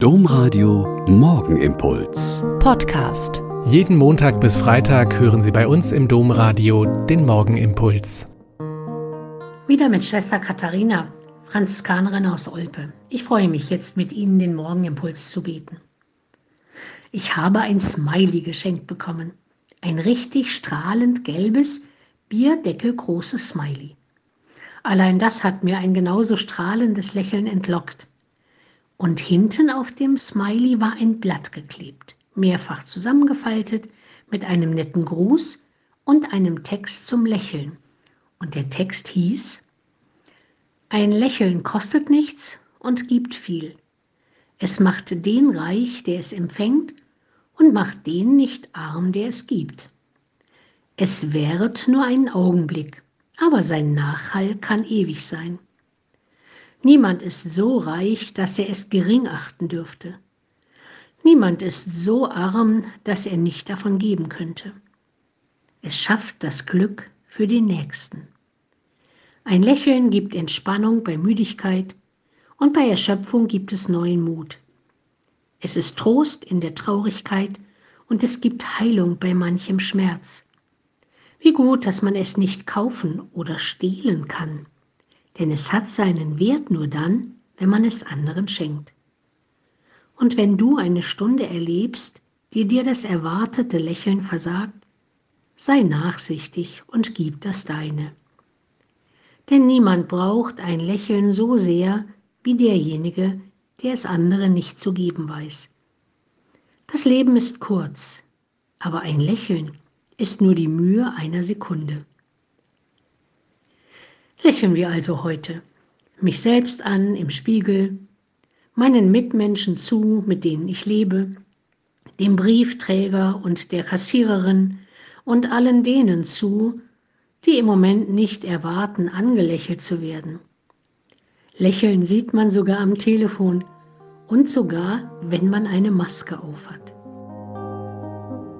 Domradio Morgenimpuls. Podcast. Jeden Montag bis Freitag hören Sie bei uns im Domradio den Morgenimpuls. Wieder mit Schwester Katharina, Franziskanerin aus Olpe. Ich freue mich jetzt mit Ihnen den Morgenimpuls zu beten. Ich habe ein Smiley geschenkt bekommen. Ein richtig strahlend gelbes, bierdeckelgroßes Smiley. Allein das hat mir ein genauso strahlendes Lächeln entlockt. Und hinten auf dem Smiley war ein Blatt geklebt, mehrfach zusammengefaltet, mit einem netten Gruß und einem Text zum Lächeln. Und der Text hieß, ein Lächeln kostet nichts und gibt viel. Es macht den reich, der es empfängt, und macht den nicht arm, der es gibt. Es währt nur einen Augenblick, aber sein Nachhall kann ewig sein. Niemand ist so reich, dass er es gering achten dürfte. Niemand ist so arm, dass er nicht davon geben könnte. Es schafft das Glück für den Nächsten. Ein Lächeln gibt Entspannung bei Müdigkeit und bei Erschöpfung gibt es neuen Mut. Es ist Trost in der Traurigkeit und es gibt Heilung bei manchem Schmerz. Wie gut, dass man es nicht kaufen oder stehlen kann denn es hat seinen Wert nur dann, wenn man es anderen schenkt. Und wenn du eine Stunde erlebst, die dir das erwartete Lächeln versagt, sei nachsichtig und gib das deine. Denn niemand braucht ein Lächeln so sehr wie derjenige, der es anderen nicht zu geben weiß. Das Leben ist kurz, aber ein Lächeln ist nur die Mühe einer Sekunde. Lächeln wir also heute. Mich selbst an im Spiegel, meinen Mitmenschen zu, mit denen ich lebe, dem Briefträger und der Kassiererin und allen denen zu, die im Moment nicht erwarten, angelächelt zu werden. Lächeln sieht man sogar am Telefon und sogar, wenn man eine Maske aufhat.